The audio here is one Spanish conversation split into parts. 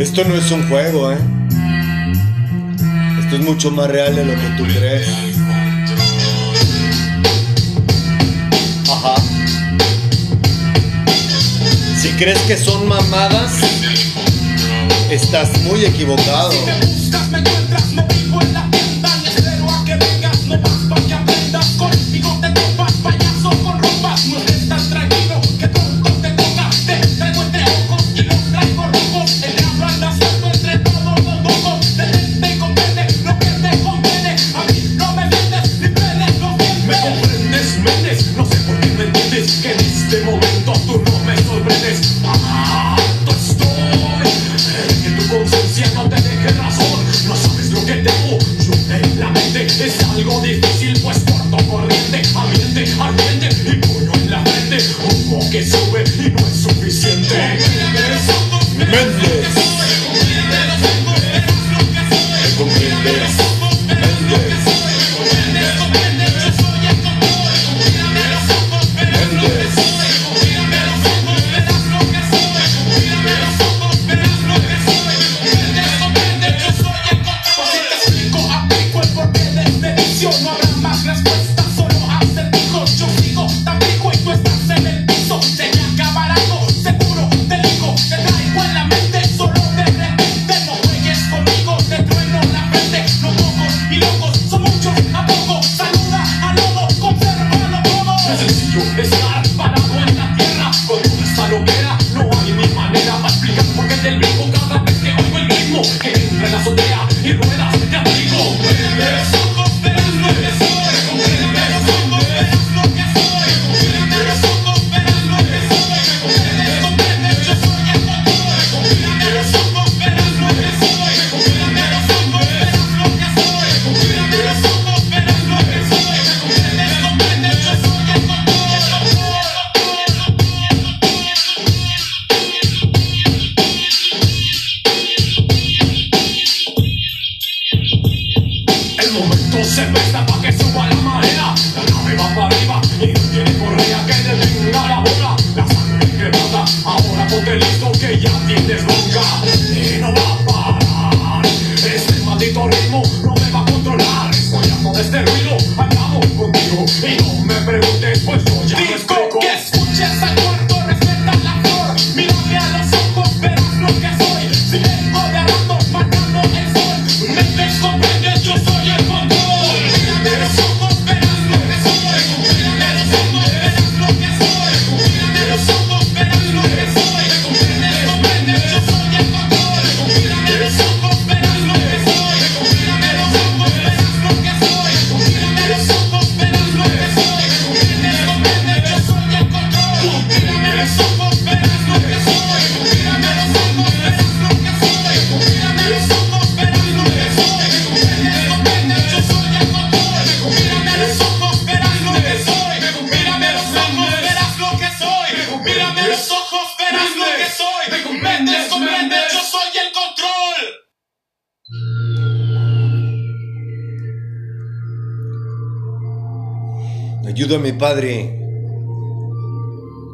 Esto no es un juego, ¿eh? Esto es mucho más real de lo que tú crees. Ajá. Si crees que son mamadas, estás muy equivocado. Si me buscas, me encuentras, me... 让国民党残渣们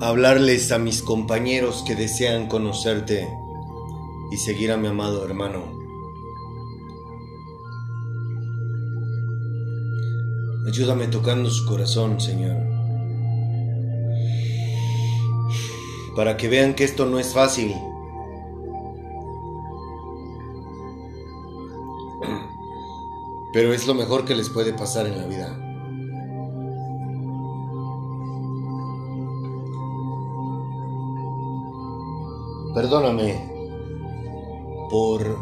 hablarles a mis compañeros que desean conocerte y seguir a mi amado hermano. Ayúdame tocando su corazón, Señor. Para que vean que esto no es fácil. Pero es lo mejor que les puede pasar en la vida. perdóname por...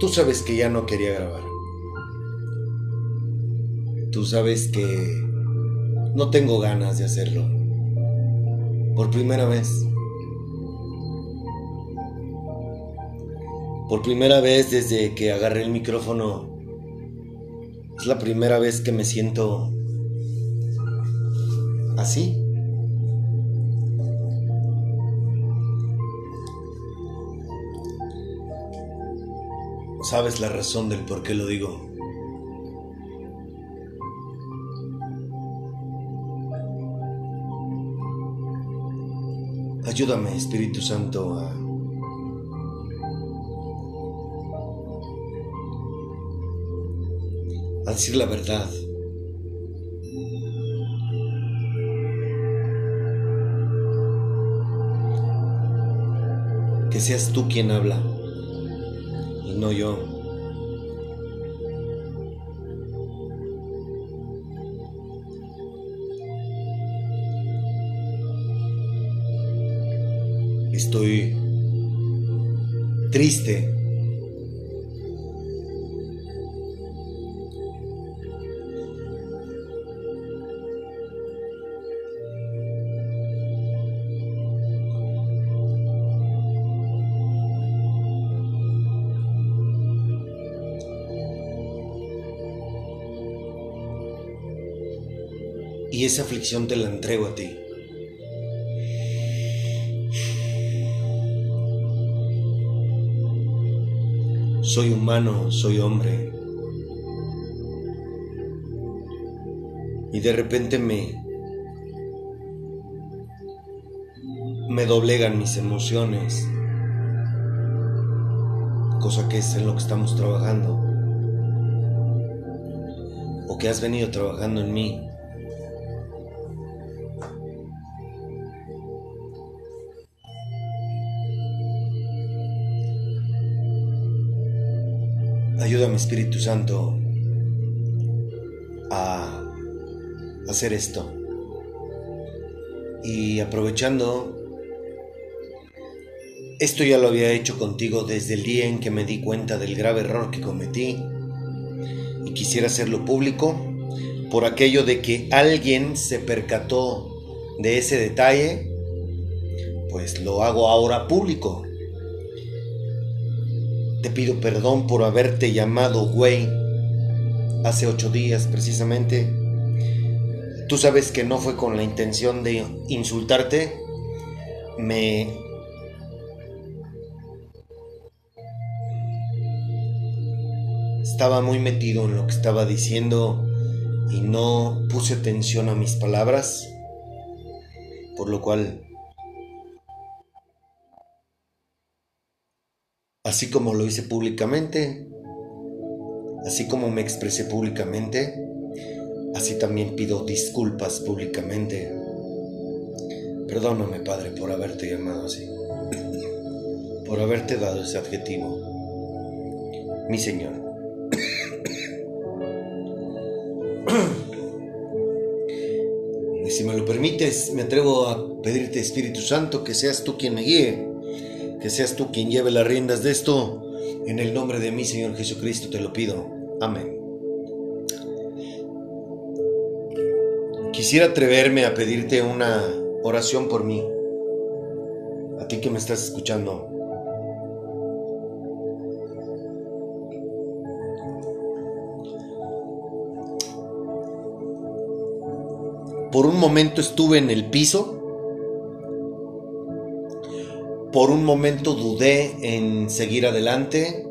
Tú sabes que ya no quería grabar. Tú sabes que no tengo ganas de hacerlo. Por primera vez. Por primera vez desde que agarré el micrófono, es la primera vez que me siento así. sabes la razón del por qué lo digo. Ayúdame, Espíritu Santo, a decir la verdad. Que seas tú quien habla y no yo. Estoy triste. Y esa aflicción te la entrego a ti. Soy humano, soy hombre. Y de repente me me doblegan mis emociones. Cosa que es en lo que estamos trabajando. O que has venido trabajando en mí. Espíritu Santo a hacer esto. Y aprovechando, esto ya lo había hecho contigo desde el día en que me di cuenta del grave error que cometí y quisiera hacerlo público por aquello de que alguien se percató de ese detalle, pues lo hago ahora público. Te pido perdón por haberte llamado güey hace ocho días precisamente. Tú sabes que no fue con la intención de insultarte. Me... Estaba muy metido en lo que estaba diciendo y no puse atención a mis palabras, por lo cual Así como lo hice públicamente, así como me expresé públicamente, así también pido disculpas públicamente. Perdóname, Padre, por haberte llamado así, por haberte dado ese adjetivo, mi Señor. Si me lo permites, me atrevo a pedirte, Espíritu Santo, que seas tú quien me guíe que seas tú quien lleve las riendas de esto. En el nombre de mi Señor Jesucristo te lo pido. Amén. Quisiera atreverme a pedirte una oración por mí. A ti que me estás escuchando. Por un momento estuve en el piso por un momento dudé en seguir adelante.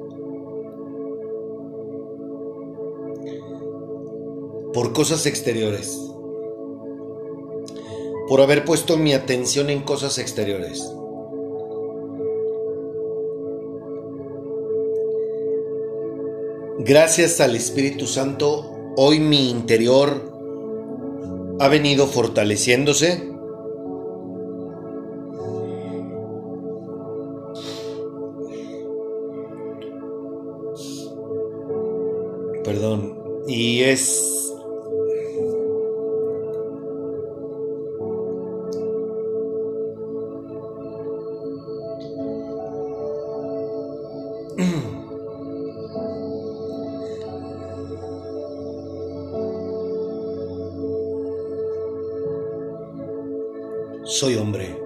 Por cosas exteriores. Por haber puesto mi atención en cosas exteriores. Gracias al Espíritu Santo, hoy mi interior ha venido fortaleciéndose Y es... Soy hombre.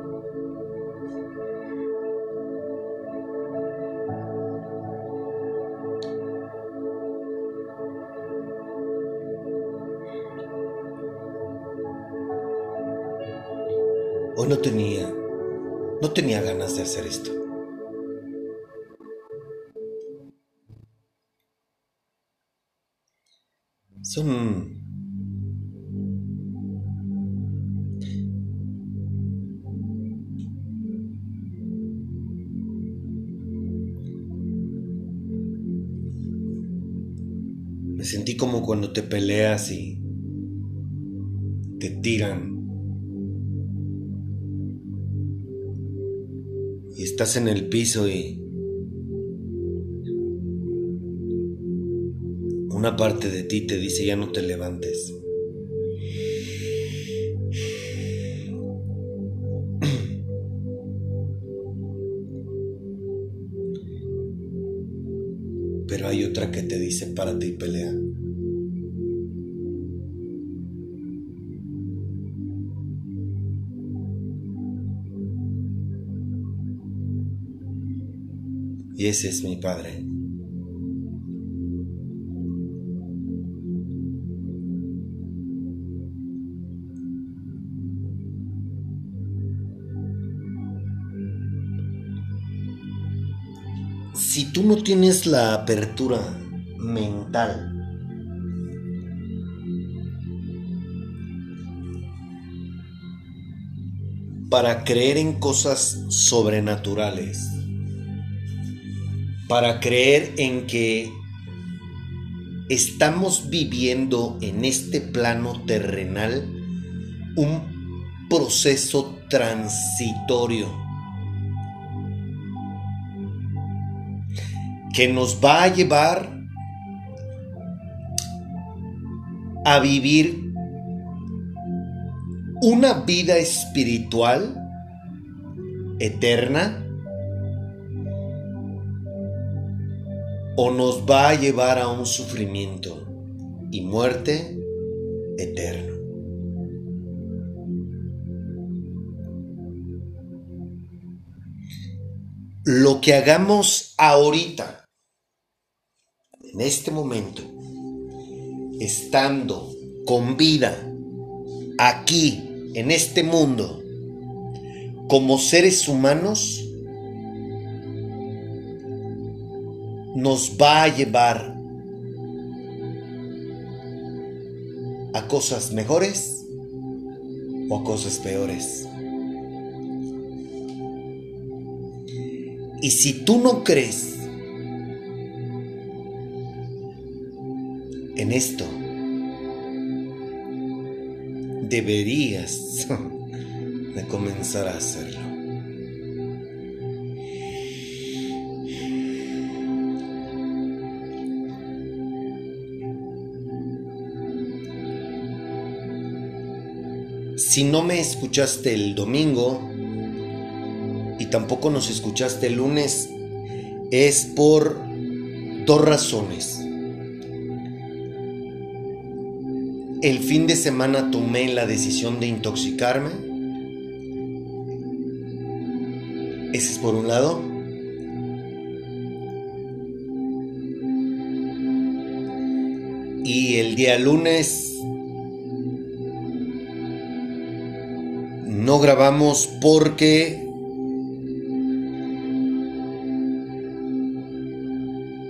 No tenía, no tenía ganas de hacer esto. Son Me sentí como cuando te peleas y te tiran. Estás en el piso y una parte de ti te dice ya no te levantes. Pero hay otra que te dice párate y pelea. Ese es mi Padre. si tú no tienes la apertura mental para creer en cosas sobrenaturales, para creer en que estamos viviendo en este plano terrenal un proceso transitorio que nos va a llevar a vivir una vida espiritual eterna o nos va a llevar a un sufrimiento y muerte eterno. Lo que hagamos ahorita en este momento, estando con vida aquí, en este mundo, como seres humanos, nos va a llevar a cosas mejores o a cosas peores. Y si tú no crees en esto. Deberías de comenzar a hacerlo. Si no me escuchaste el domingo y tampoco nos escuchaste el lunes, es por dos razones. el fin de semana tomé la decisión de intoxicarme. Ese es por un lado. Y el día lunes no grabamos porque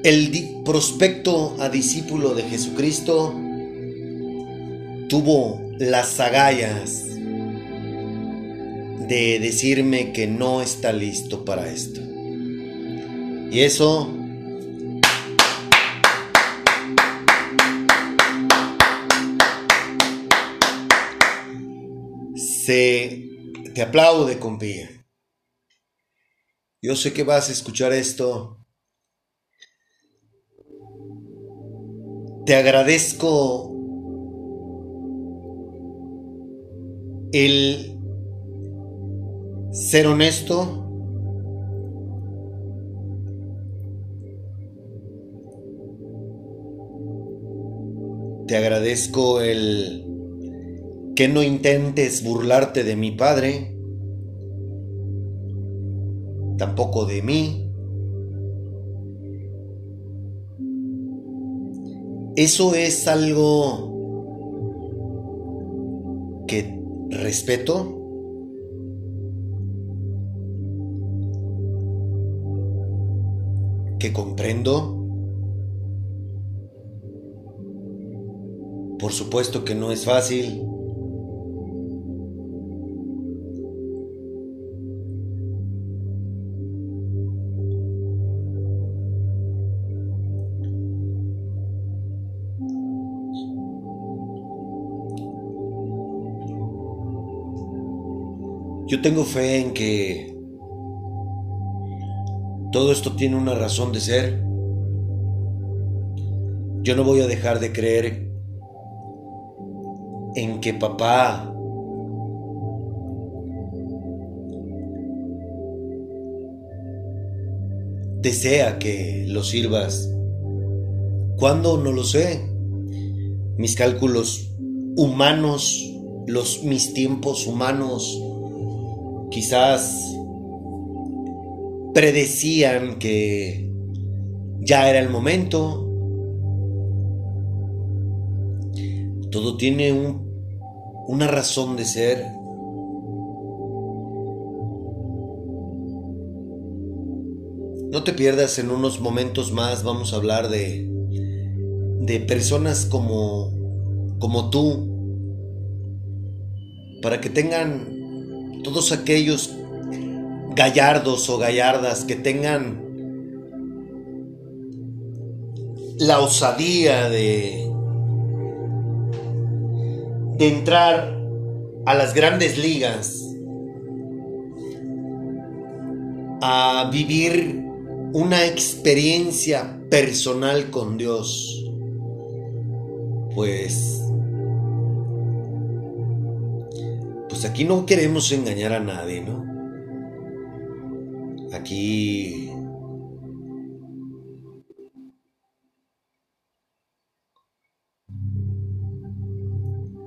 el prospecto a discípulo de Jesucristo tuvo las agallas de decirme que no está listo para esto. Y eso te aplaude, compía. Yo sé que vas a escuchar esto. Te agradezco el ser honesto, te agradezco el que no intentes burlarte de mi padre, tampoco de mí. Eso es algo que respeto, que comprendo. Por supuesto que no es fácil. Yo tengo fe en que todo esto tiene una razón de ser. Yo no voy a dejar de creer en que papá desea que lo sirvas. ¿Cuándo? No lo sé. Mis cálculos humanos, los, mis tiempos humanos, quizás predecían que ya era el momento. Todo tiene un, una razón de ser. No te pierdas en unos momentos más, vamos a hablar de, de personas como, como tú, para que tengan todos aquellos gallardos o gallardas que tengan la osadía de, de entrar a las grandes ligas, a vivir una experiencia personal con Dios, pues, pues aquí no queremos engañar a nadie, ¿no? Aquí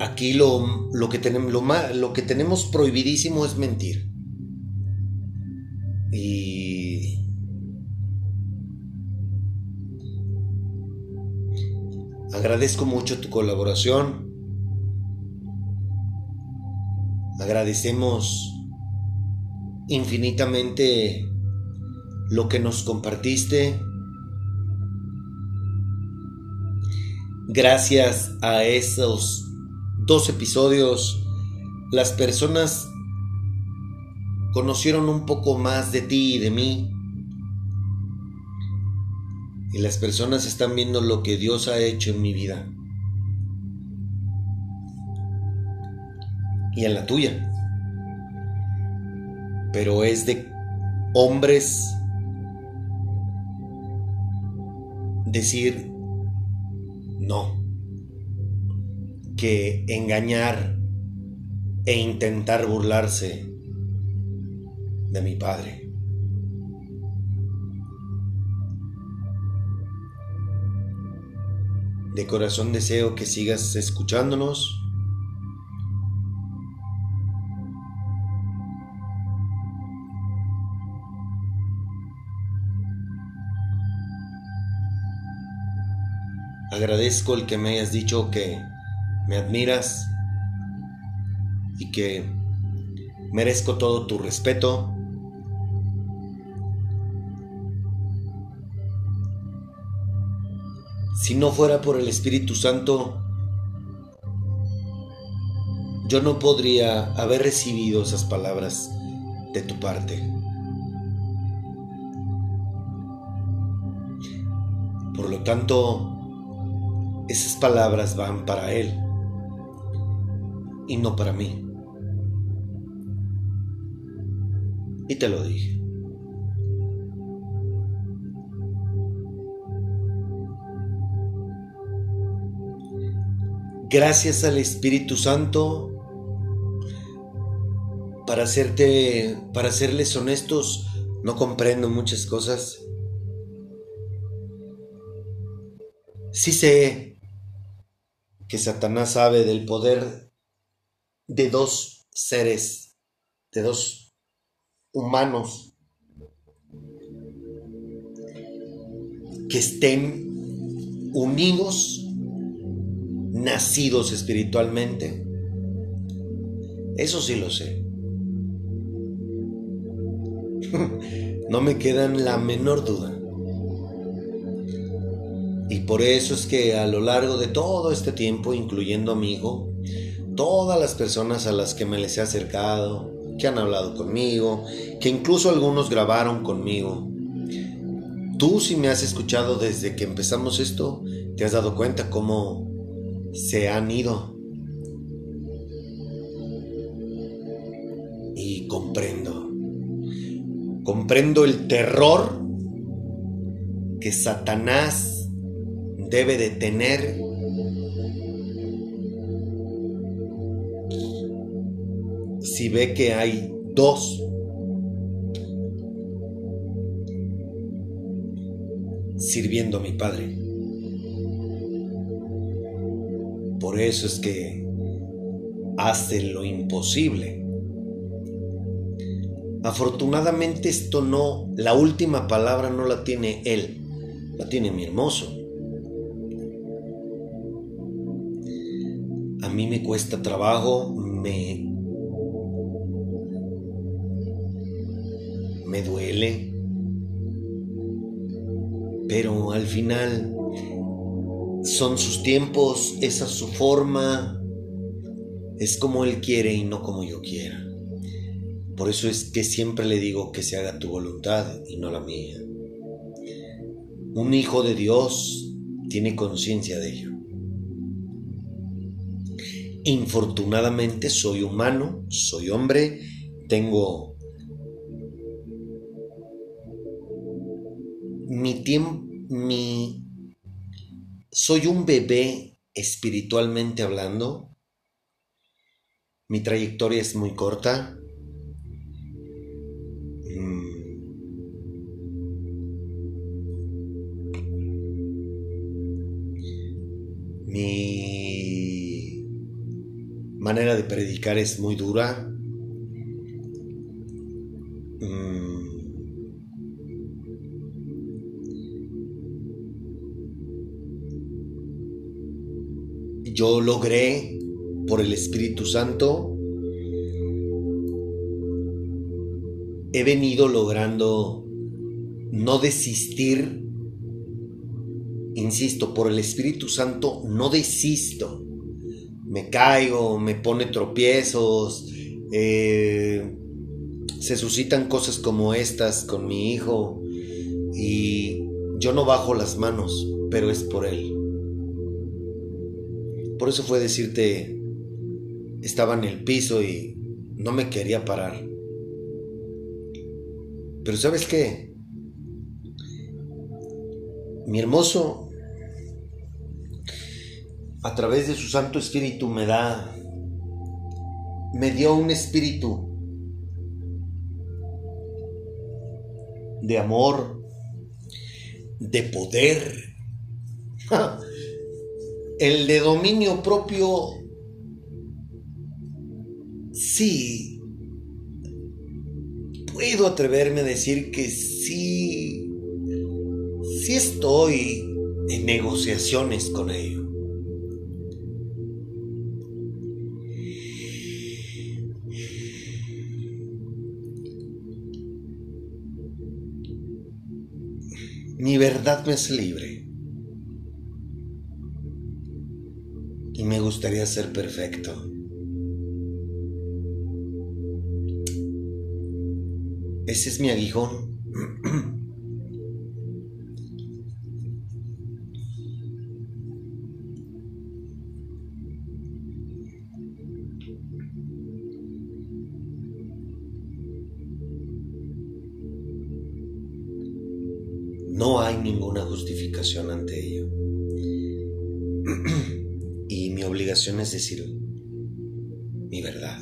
Aquí lo, lo que tenemos, lo, lo que tenemos prohibidísimo es mentir. Y agradezco mucho tu colaboración. Agradecemos infinitamente lo que nos compartiste. Gracias a esos dos episodios, las personas conocieron un poco más de ti y de mí. Y las personas están viendo lo que Dios ha hecho en mi vida. Y en la tuya. Pero es de hombres decir no, que engañar e intentar burlarse de mi padre. De corazón deseo que sigas escuchándonos. Agradezco el que me hayas dicho que me admiras y que merezco todo tu respeto. Si no fuera por el Espíritu Santo, yo no podría haber recibido esas palabras de tu parte. Por lo tanto, esas palabras van para Él y no para mí. Y te lo dije. Gracias al Espíritu Santo para hacerte para serles honestos, no comprendo muchas cosas. Sí sé que Satanás sabe del poder de dos seres, de dos humanos que estén unidos, nacidos espiritualmente. Eso sí lo sé. no me quedan la menor duda. Y por eso es que a lo largo de todo este tiempo, incluyendo a mi hijo, todas las personas a las que me les he acercado, que han hablado conmigo, que incluso algunos grabaron conmigo, tú si me has escuchado desde que empezamos esto, te has dado cuenta cómo se han ido. y comprendo. Comprendo el terror que Satanás debe de tener si ve que hay dos sirviendo a mi Padre. Por eso es que hace lo imposible. Afortunadamente esto no, la última palabra no la tiene él, la tiene mi hermoso. Me cuesta trabajo, me me duele, pero al final son sus tiempos, esa es su forma, es como Él quiere y no como yo quiera. Por eso es que siempre le digo que se haga tu voluntad y no la mía. Un hijo de Dios tiene conciencia de ello. Infortunadamente soy humano, soy hombre, tengo mi tiempo, mi... Soy un bebé espiritualmente hablando. Mi trayectoria es muy corta. Mm. Mi manera de predicar es muy dura. yo logré por el Espíritu Santo, he venido logrando no desistir, insisto, por el Espíritu Santo no desisto. Me caigo, me pone tropiezos, eh, se suscitan cosas como estas con mi hijo y yo no bajo las manos, pero es por él. Por eso fue decirte, estaba en el piso y no me quería parar. Pero sabes qué? Mi hermoso, a través de su Santo Espíritu me da, me dio un espíritu de amor, de poder. El de dominio propio, sí, puedo atreverme a decir que sí, sí estoy en negociaciones con ello. Mi verdad me es libre. y me gustaría ser perfecto. Ese es mi aguijón. No hay ninguna justificación ante ello. obligación es decir mi verdad.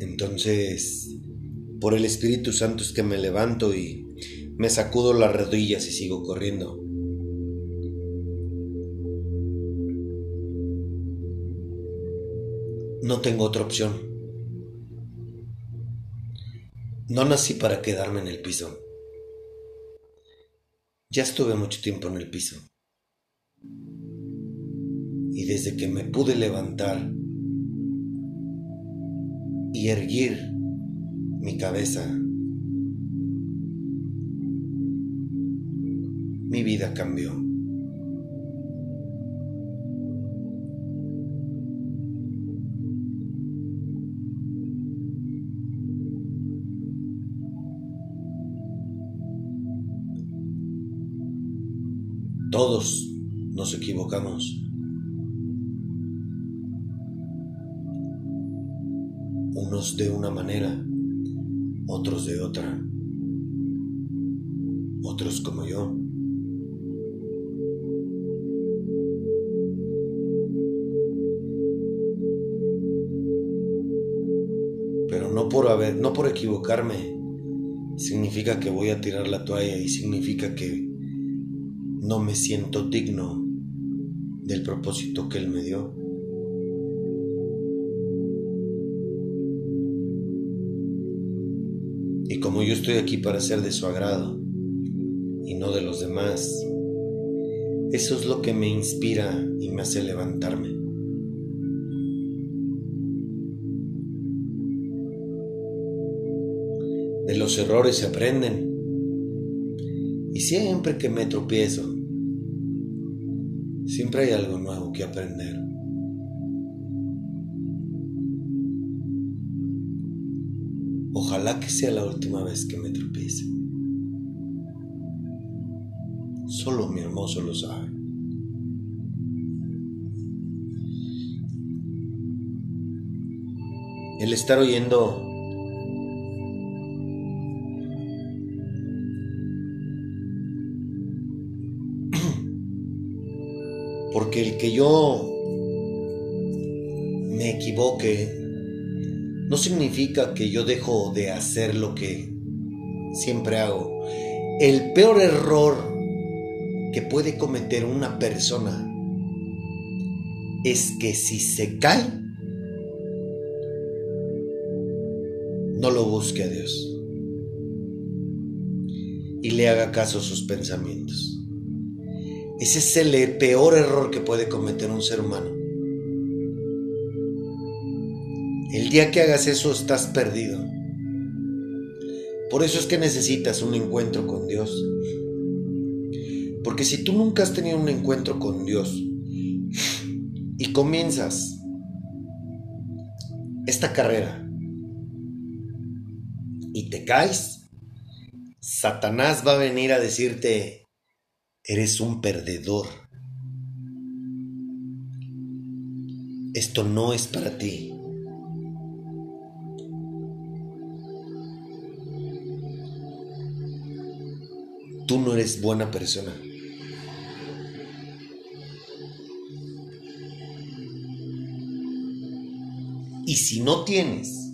Entonces, por el Espíritu Santo es que me levanto y me sacudo las rodillas y sigo corriendo. No tengo otra opción. No nací para quedarme en el piso. Ya estuve mucho tiempo en el piso. Y desde que me pude levantar y erguir mi cabeza, mi vida cambió. Todos nos equivocamos. Unos de una manera, otros de otra, otros como yo. Pero no por haber, no por equivocarme, significa que voy a tirar la toalla y significa que no me siento digno del propósito que Él me dio. Y como yo estoy aquí para ser de su agrado y no de los demás, eso es lo que me inspira y me hace levantarme. De los errores se aprenden. Y siempre que me tropiezo, siempre hay algo nuevo que aprender. Ojalá que sea la última vez que me tropiece. Solo mi hermoso lo sabe. El estar oyendo porque el que yo me equivoque no significa que yo dejo de hacer lo que siempre hago. El peor error que puede cometer una persona es que si se cae, no lo busque a Dios y le haga caso a sus pensamientos. Ese es el peor error que puede cometer un ser humano. El día que hagas eso estás perdido. Por eso es que necesitas un encuentro con Dios. Porque si tú nunca has tenido un encuentro con Dios y comienzas esta carrera y te caes, Satanás va a venir a decirte, eres un perdedor. Esto no es para ti. tú no eres buena persona. Y si no tienes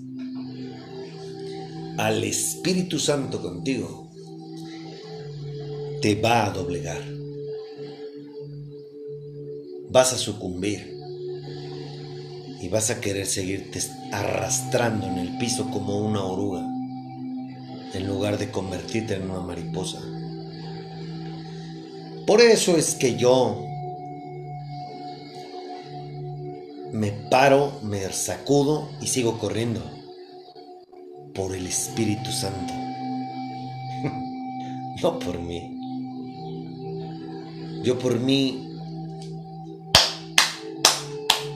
al Espíritu Santo contigo, te va a doblegar. Vas a sucumbir y vas a querer seguirte arrastrando en el piso como una oruga en lugar de convertirte en una mariposa. Por eso es que yo me paro, me sacudo y sigo corriendo. Por el Espíritu Santo. no por mí. Yo por mí...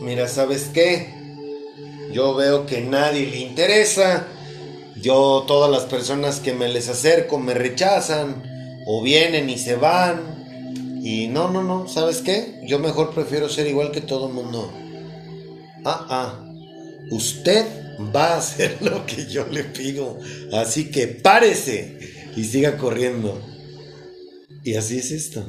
Mira, ¿sabes qué? Yo veo que nadie le interesa. Yo, todas las personas que me les acerco me rechazan o vienen y se van y no, no, no, ¿sabes qué? Yo mejor prefiero ser igual que todo el mundo. Ah, ah, usted va a hacer lo que yo le pido. Así que párese y siga corriendo. Y así es esto.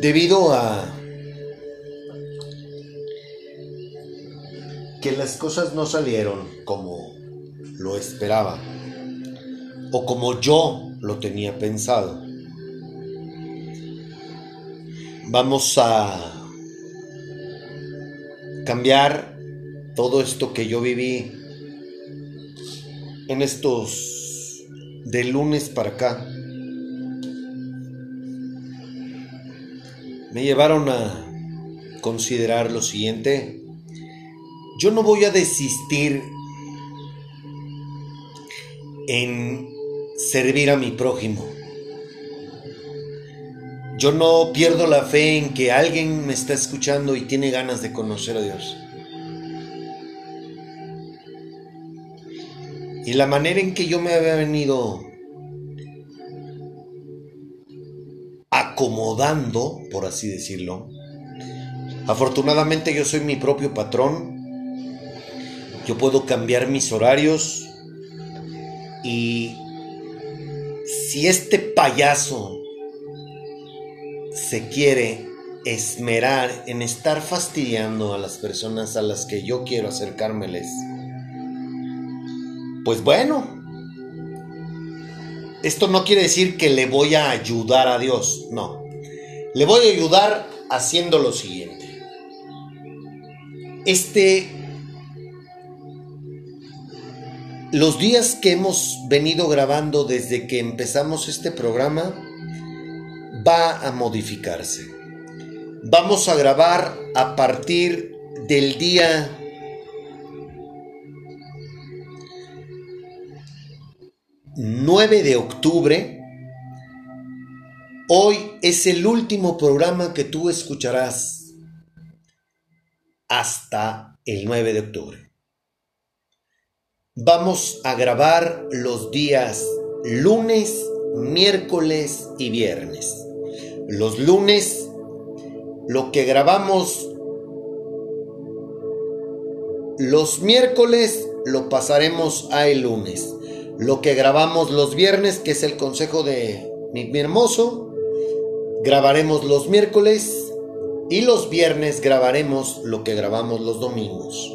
Debido a que las cosas no salieron como lo esperaba o como yo lo tenía pensado. Vamos a cambiar todo esto que yo viví en estos de lunes para acá. Me llevaron a considerar lo siguiente yo no voy a desistir en servir a mi prójimo. Yo no pierdo la fe en que alguien me está escuchando y tiene ganas de conocer a Dios. Y la manera en que yo me había venido acomodando, por así decirlo, afortunadamente yo soy mi propio patrón, yo puedo cambiar mis horarios. Y si este payaso se quiere esmerar en estar fastidiando a las personas a las que yo quiero acercármeles, pues bueno, esto no quiere decir que le voy a ayudar a Dios, no. Le voy a ayudar haciendo lo siguiente. Este los días que hemos venido grabando desde que empezamos este programa va a modificarse. Vamos a grabar a partir del día 9 de octubre. Hoy es el último programa que tú escucharás hasta el 9 de octubre. Vamos a grabar los días lunes, miércoles y viernes. Los lunes, lo que grabamos los miércoles, lo pasaremos a el lunes lo que grabamos los viernes, que es el consejo de mi, hermoso, grabaremos los miércoles y los viernes grabaremos lo que grabamos los domingos.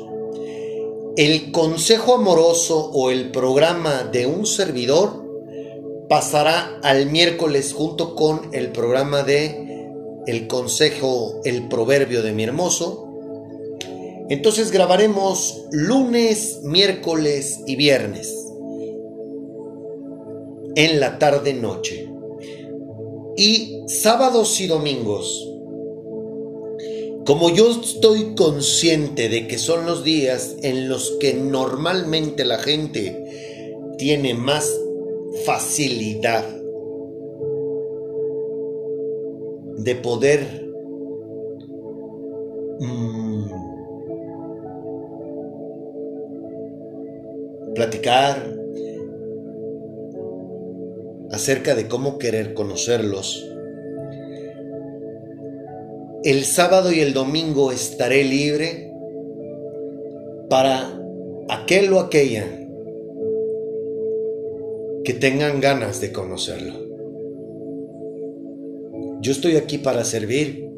El consejo amoroso o el programa de un servidor pasará al miércoles junto con el programa de el consejo, el proverbio de mi hermoso. Entonces grabaremos lunes, miércoles y viernes en la tarde noche. Y sábados y domingos, como yo estoy consciente de que son los días en los que normalmente la gente tiene más facilidad de poder mm, platicar, acerca de cómo querer conocerlos. El sábado y el domingo estaré libre para aquel o aquella que tengan ganas de conocerlo. Yo estoy aquí para servir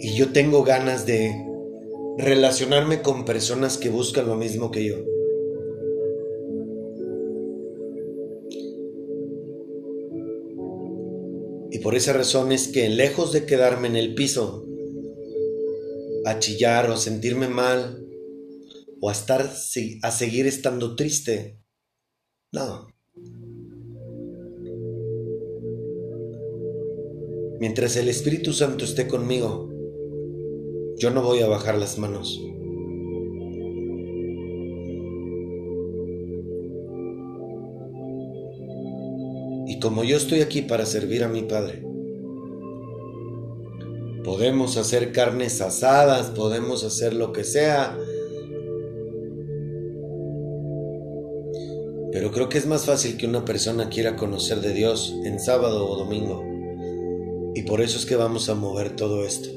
y yo tengo ganas de relacionarme con personas que buscan lo mismo que yo. Por esa razón es que lejos de quedarme en el piso, a chillar o a sentirme mal, o a estar a seguir estando triste, no. Mientras el Espíritu Santo esté conmigo, yo no voy a bajar las manos. Como yo estoy aquí para servir a mi Padre, podemos hacer carnes asadas, podemos hacer lo que sea, pero creo que es más fácil que una persona quiera conocer de Dios en sábado o domingo. Y por eso es que vamos a mover todo esto.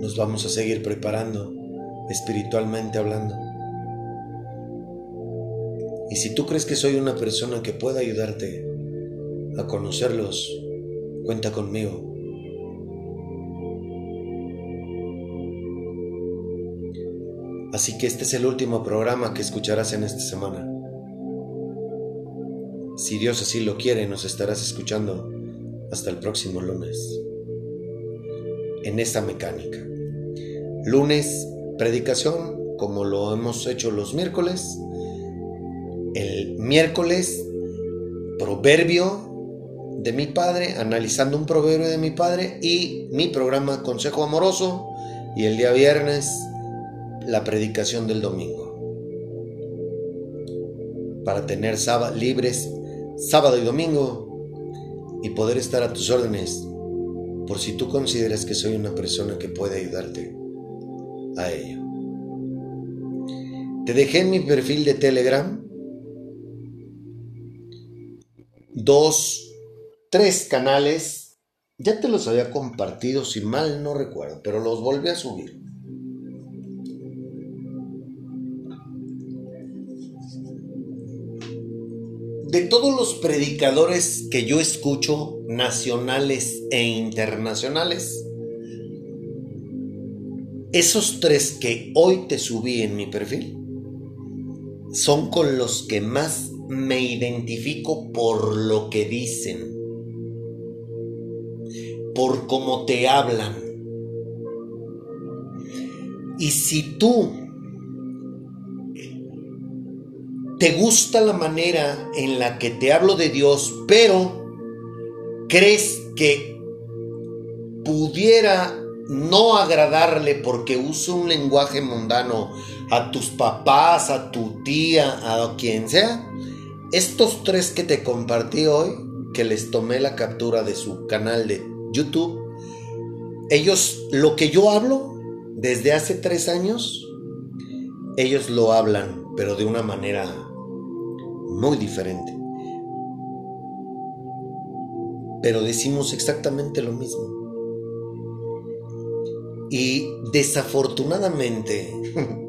Nos vamos a seguir preparando espiritualmente hablando. Y si tú crees que soy una persona que pueda ayudarte a conocerlos, cuenta conmigo. Así que este es el último programa que escucharás en esta semana. Si Dios así lo quiere, nos estarás escuchando hasta el próximo lunes. En esta mecánica. Lunes, predicación, como lo hemos hecho los miércoles miércoles proverbio de mi padre, analizando un proverbio de mi padre y mi programa Consejo Amoroso y el día viernes la predicación del domingo. Para tener libres sábado y domingo y poder estar a tus órdenes por si tú consideras que soy una persona que puede ayudarte a ello. Te dejé en mi perfil de Telegram dos, tres canales. Ya te los había compartido, si mal no recuerdo, pero los volví a subir. De todos los predicadores que yo escucho, nacionales e internacionales, esos tres que hoy te subí en mi perfil son con los que más me identifico por lo que dicen, por cómo te hablan. Y si tú te gusta la manera en la que te hablo de Dios, pero crees que pudiera no agradarle porque uso un lenguaje mundano a tus papás, a tu tía, a quien sea, estos tres que te compartí hoy, que les tomé la captura de su canal de YouTube, ellos, lo que yo hablo desde hace tres años, ellos lo hablan, pero de una manera muy diferente. Pero decimos exactamente lo mismo. Y desafortunadamente,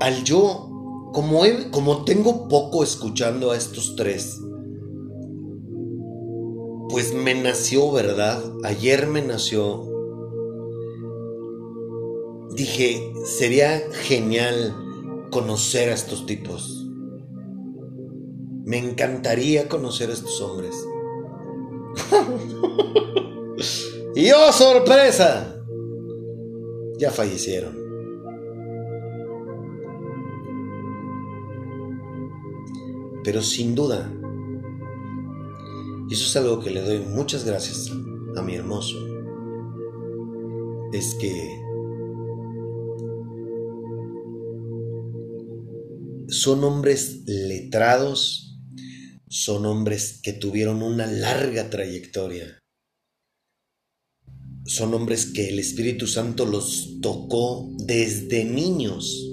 al yo, como, como tengo poco escuchando a estos tres, pues me nació, ¿verdad? Ayer me nació. Dije, sería genial conocer a estos tipos. Me encantaría conocer a estos hombres. Y oh, sorpresa, ya fallecieron. Pero sin duda, y eso es algo que le doy muchas gracias a mi hermoso, es que son hombres letrados, son hombres que tuvieron una larga trayectoria son hombres que el Espíritu Santo los tocó desde niños.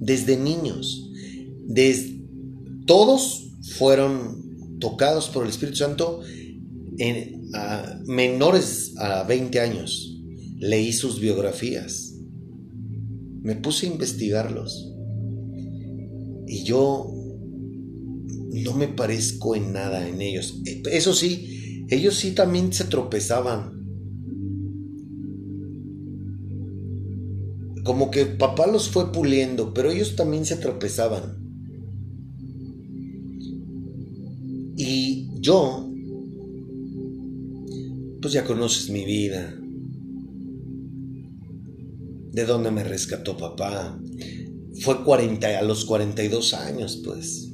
Desde niños. Todos fueron tocados por el Espíritu Santo en, menores a 20 años. Leí sus biografías. Me puse a investigarlos. Y yo no me parezco en nada en ellos. Eso sí, ellos sí también se tropezaban Como que papá los fue puliendo, pero ellos también se tropezaban. Yo, pues ya conoces mi vida, de dónde me rescató papá. Fue 40, a los 42 años, pues.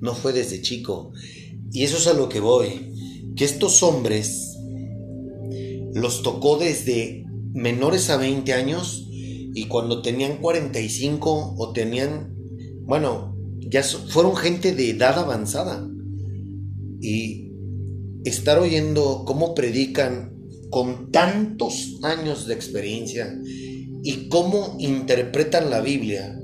No fue desde chico. Y eso es a lo que voy. Que estos hombres los tocó desde menores a 20 años y cuando tenían 45 o tenían, bueno, ya fueron gente de edad avanzada. Y estar oyendo cómo predican con tantos años de experiencia y cómo interpretan la Biblia,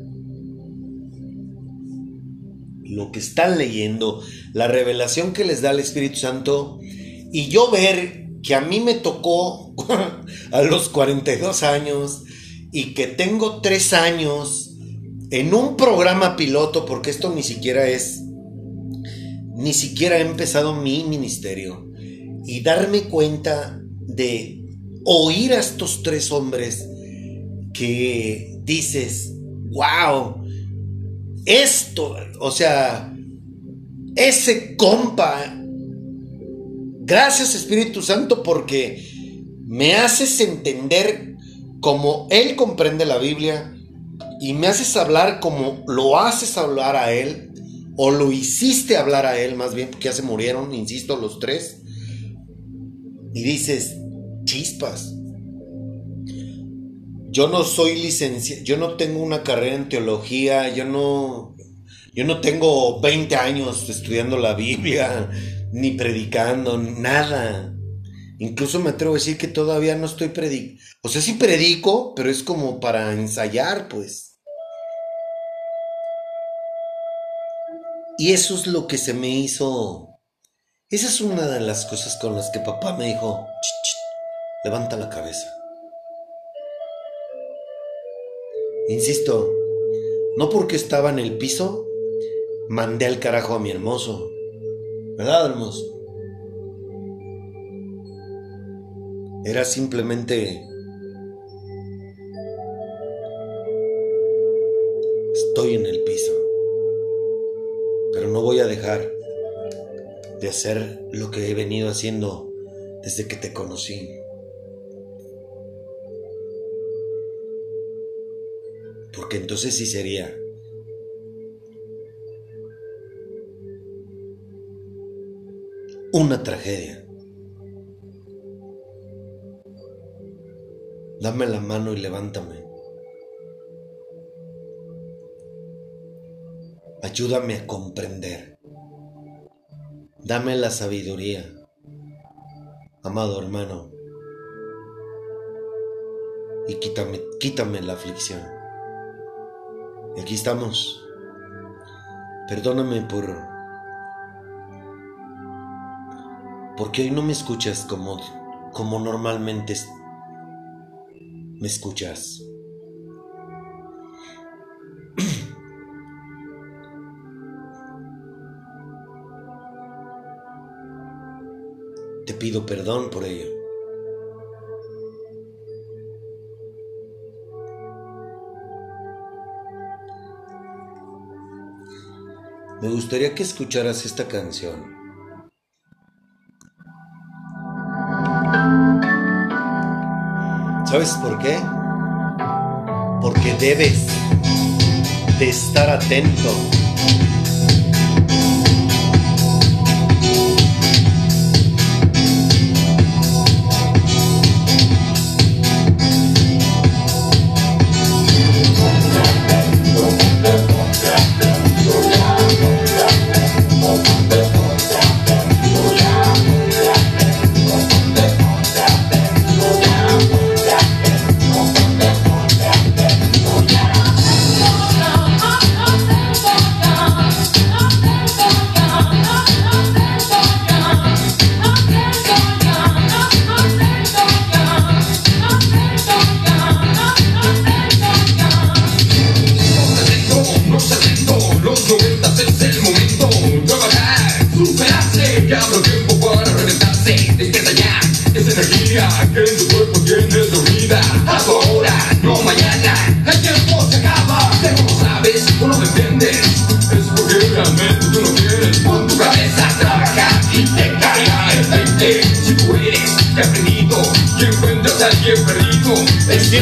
lo que están leyendo, la revelación que les da el Espíritu Santo, y yo ver que a mí me tocó a los 42 años y que tengo 3 años en un programa piloto, porque esto ni siquiera es, ni siquiera he empezado mi ministerio, y darme cuenta de oír a estos tres hombres que dices, wow, esto, o sea, ese compa Gracias Espíritu Santo porque me haces entender como Él comprende la Biblia y me haces hablar como lo haces hablar a Él o lo hiciste hablar a Él más bien porque ya se murieron, insisto, los tres. Y dices, chispas. Yo no soy licenciado, yo no tengo una carrera en teología, yo no, yo no tengo 20 años estudiando la Biblia, ni predicando, nada. Incluso me atrevo a decir que todavía no estoy predicando. O sea, sí predico, pero es como para ensayar, pues. Y eso es lo que se me hizo. Esa es una de las cosas con las que papá me dijo, levanta la cabeza. Insisto, no porque estaba en el piso, mandé al carajo a mi hermoso. ¿Verdad, hermoso? Era simplemente... Estoy en el. Pero no voy a dejar de hacer lo que he venido haciendo desde que te conocí. Porque entonces sí sería una tragedia. Dame la mano y levántame. Ayúdame a comprender. Dame la sabiduría, amado hermano, y quítame, quítame la aflicción. Aquí estamos. Perdóname por porque hoy no me escuchas como como normalmente me escuchas. Pido perdón por ello. Me gustaría que escucharas esta canción. ¿Sabes por qué? Porque debes de estar atento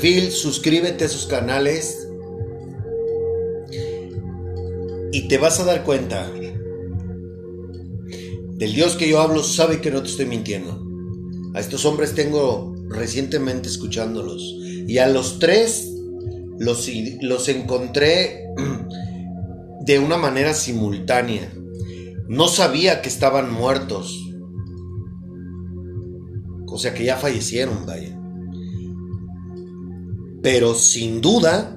perfil, suscríbete a sus canales. Y te vas a dar cuenta. Del Dios que yo hablo sabe que no te estoy mintiendo. A estos hombres tengo recientemente escuchándolos. Y a los tres los, los encontré de una manera simultánea. No sabía que estaban muertos. O sea que ya fallecieron, vaya. Pero sin duda,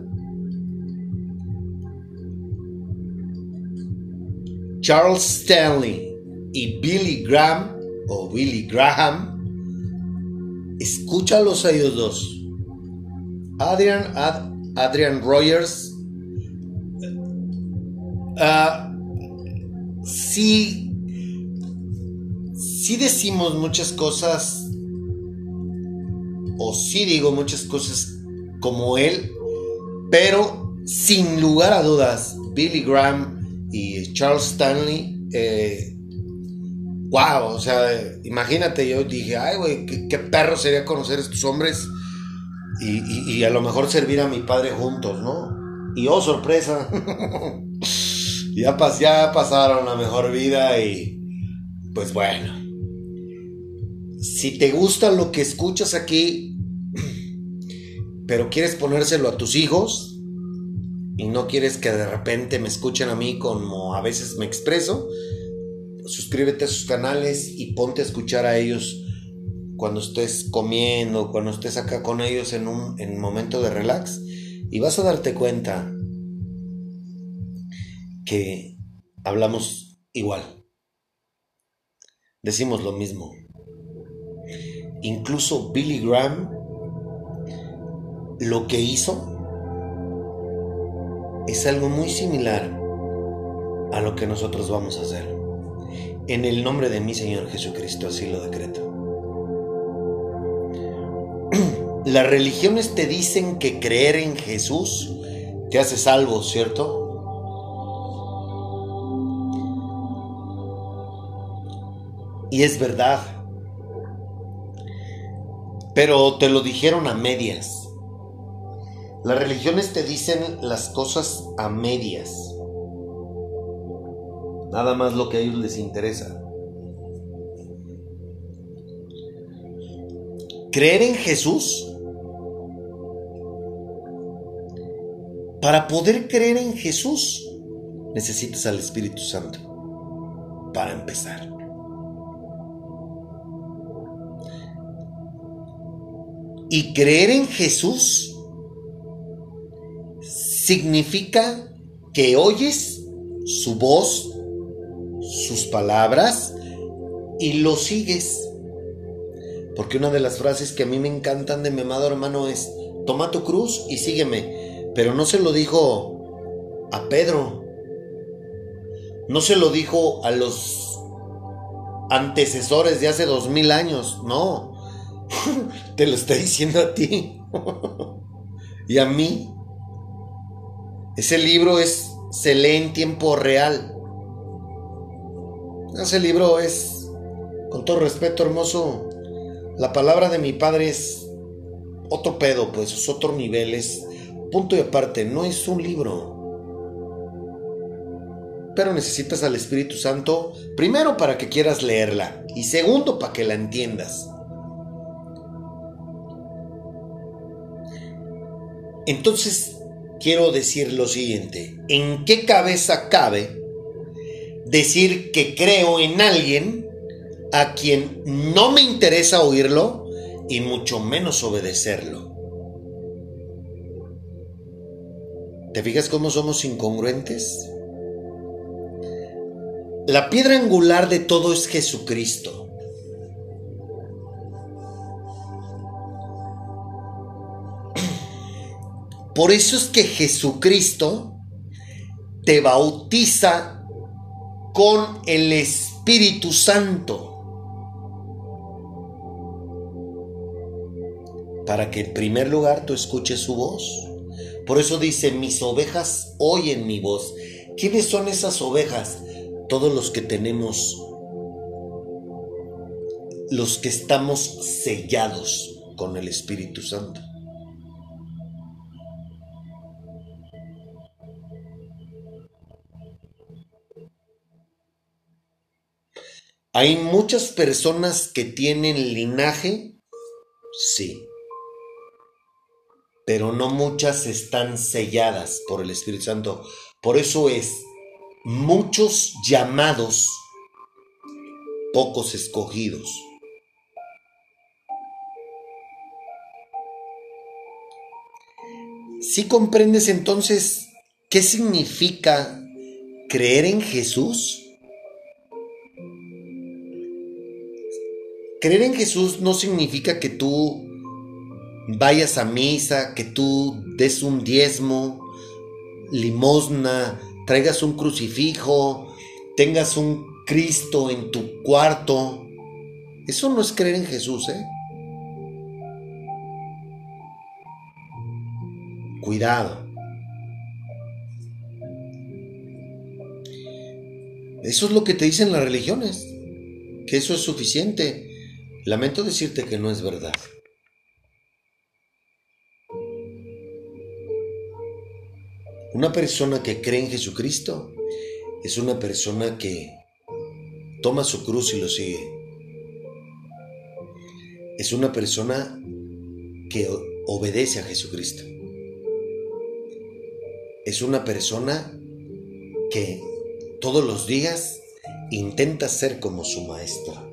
Charles Stanley y Billy Graham, o Billy Graham, escúchalos a ellos dos. Adrian, Adrian Rogers, uh, sí, sí decimos muchas cosas, o sí digo muchas cosas como él, pero sin lugar a dudas, Billy Graham y Charles Stanley, eh, wow, o sea, imagínate, yo dije, ay, güey, qué, perro sería conocer a estos hombres y, a lo mejor servir a mi padre juntos, ¿no? Y oh, sorpresa, ya, ya pasaron la mejor vida y pues bueno, si te gusta lo que escuchas aquí, pero quieres ponérselo a tus hijos y no quieres que de repente me escuchen a mí como a veces me expreso, suscríbete a sus canales y ponte a escuchar a ellos cuando estés comiendo, cuando estés acá con ellos en un, en momento de relax y vas a darte cuenta que hablamos igual. Decimos lo mismo. Incluso Billy Graham lo que hizo es algo muy similar a lo que nosotros vamos a hacer. En el nombre de mi Señor Jesucristo, así lo decreto. Las religiones te dicen que creer en Jesús te hace salvo, ¿cierto? Y es verdad. Pero te lo dijeron a medias. Las religiones te dicen las cosas a medias. Nada más lo que a ellos les interesa. Creer en Jesús. Para poder creer en Jesús, necesitas al Espíritu Santo. Para empezar. Y creer en Jesús significa que oyes su voz, sus palabras y lo sigues. Porque una de las frases que a mí me encantan de mi amado hermano es, toma tu cruz y sígueme. Pero no se lo dijo a Pedro. No se lo dijo a los antecesores de hace dos mil años. No. Te lo está diciendo a ti. y a mí. Ese libro es, se lee en tiempo real. Ese libro es, con todo respeto, hermoso. La palabra de mi padre es otro pedo, pues es otro nivel, es punto y aparte, no es un libro. Pero necesitas al Espíritu Santo, primero para que quieras leerla y segundo para que la entiendas. Entonces, quiero decir lo siguiente. ¿En qué cabeza cabe decir que creo en alguien a quien no me interesa oírlo y mucho menos obedecerlo? ¿Te fijas cómo somos incongruentes? La piedra angular de todo es Jesucristo. Por eso es que Jesucristo te bautiza con el Espíritu Santo. Para que en primer lugar tú escuches su voz. Por eso dice, mis ovejas oyen mi voz. ¿Quiénes son esas ovejas? Todos los que tenemos los que estamos sellados con el Espíritu Santo. Hay muchas personas que tienen linaje, sí, pero no muchas están selladas por el Espíritu Santo. Por eso es muchos llamados, pocos escogidos. Si comprendes entonces qué significa creer en Jesús? Creer en Jesús no significa que tú vayas a misa, que tú des un diezmo, limosna, traigas un crucifijo, tengas un Cristo en tu cuarto. Eso no es creer en Jesús, ¿eh? Cuidado. Eso es lo que te dicen las religiones, que eso es suficiente. Lamento decirte que no es verdad. Una persona que cree en Jesucristo es una persona que toma su cruz y lo sigue. Es una persona que obedece a Jesucristo es una persona que todos los días intenta ser como su maestra.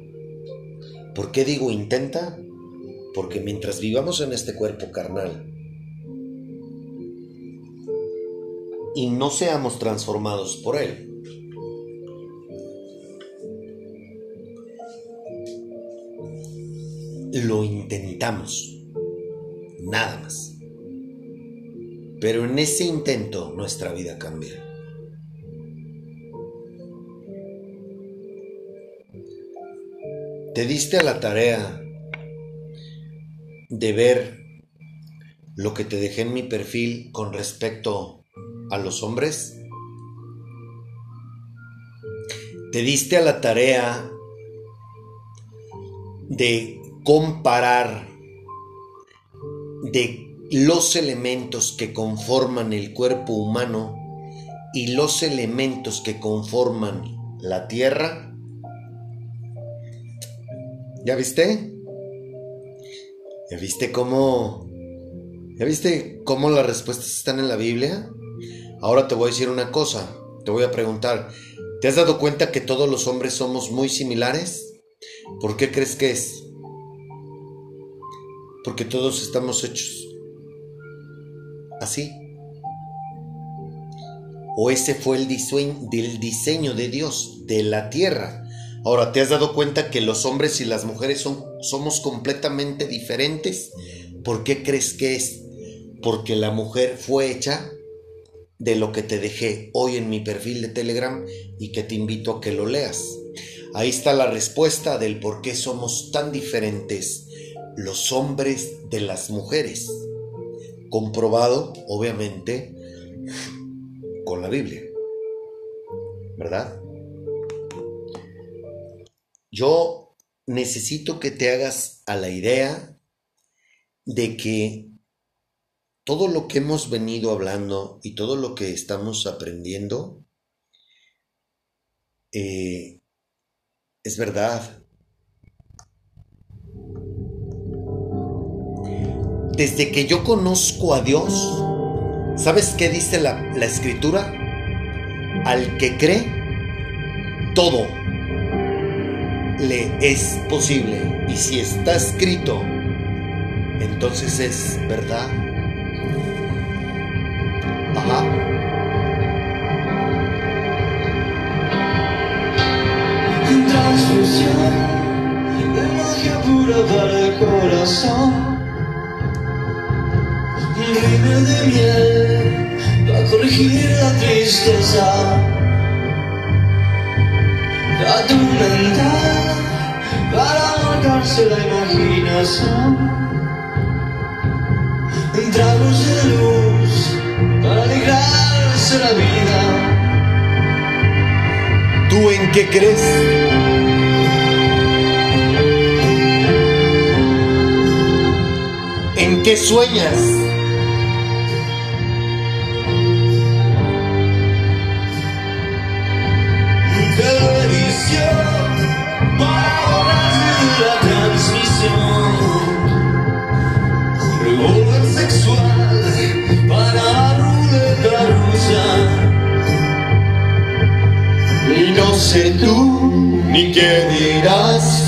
¿Por qué digo intenta? Porque mientras vivamos en este cuerpo carnal y no seamos transformados por él, lo intentamos, nada más. Pero en ese intento nuestra vida cambia. Te diste a la tarea de ver lo que te dejé en mi perfil con respecto a los hombres. Te diste a la tarea de comparar, de los elementos que conforman el cuerpo humano y los elementos que conforman la tierra? ¿Ya viste? ¿Ya viste cómo... ¿Ya viste cómo las respuestas están en la Biblia? Ahora te voy a decir una cosa, te voy a preguntar, ¿te has dado cuenta que todos los hombres somos muy similares? ¿Por qué crees que es? Porque todos estamos hechos así. O ese fue el diseño, del diseño de Dios, de la tierra. Ahora, ¿te has dado cuenta que los hombres y las mujeres son, somos completamente diferentes? ¿Por qué crees que es? Porque la mujer fue hecha de lo que te dejé hoy en mi perfil de Telegram y que te invito a que lo leas. Ahí está la respuesta del por qué somos tan diferentes los hombres de las mujeres comprobado, obviamente, con la Biblia. ¿Verdad? Yo necesito que te hagas a la idea de que todo lo que hemos venido hablando y todo lo que estamos aprendiendo eh, es verdad. desde que yo conozco a Dios, ¿sabes qué dice la, escritura? Al que cree, todo le es posible. Y si está escrito, entonces es verdad. Ajá. Transfusión de magia pura para el corazón rime de miel para corregir la tristeza. Dato mental para ahogarse la imaginación. Tragos de luz para alegrarse la vida. ¿Tú en qué crees? ¿En qué sueñas? ni qué dirás.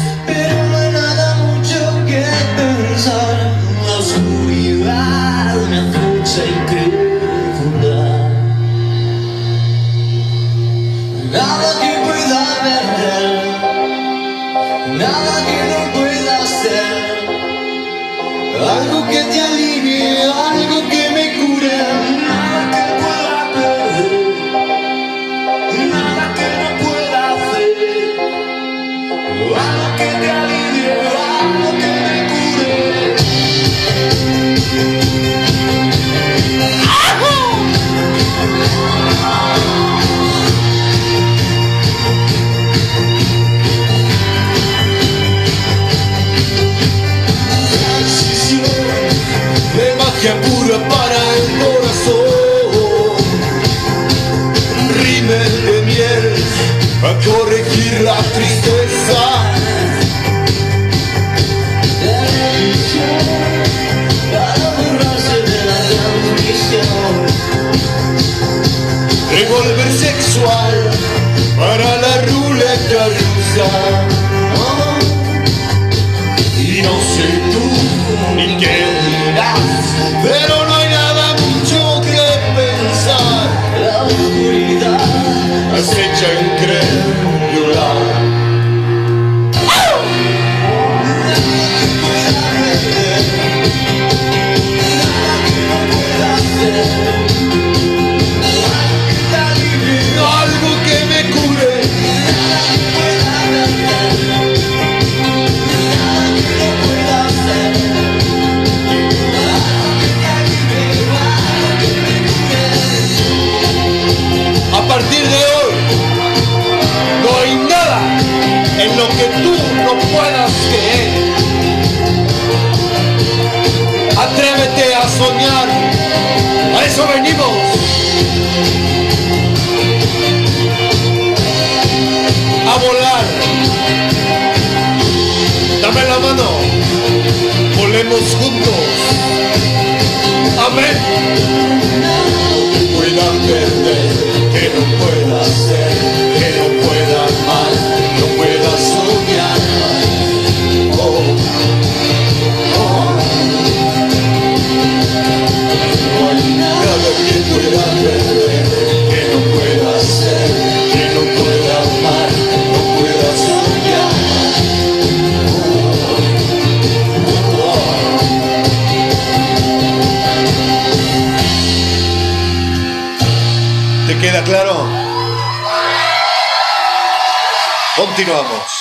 para la ruleta rusa. Ah, y no sé tú ni qué juntos. Continuamos.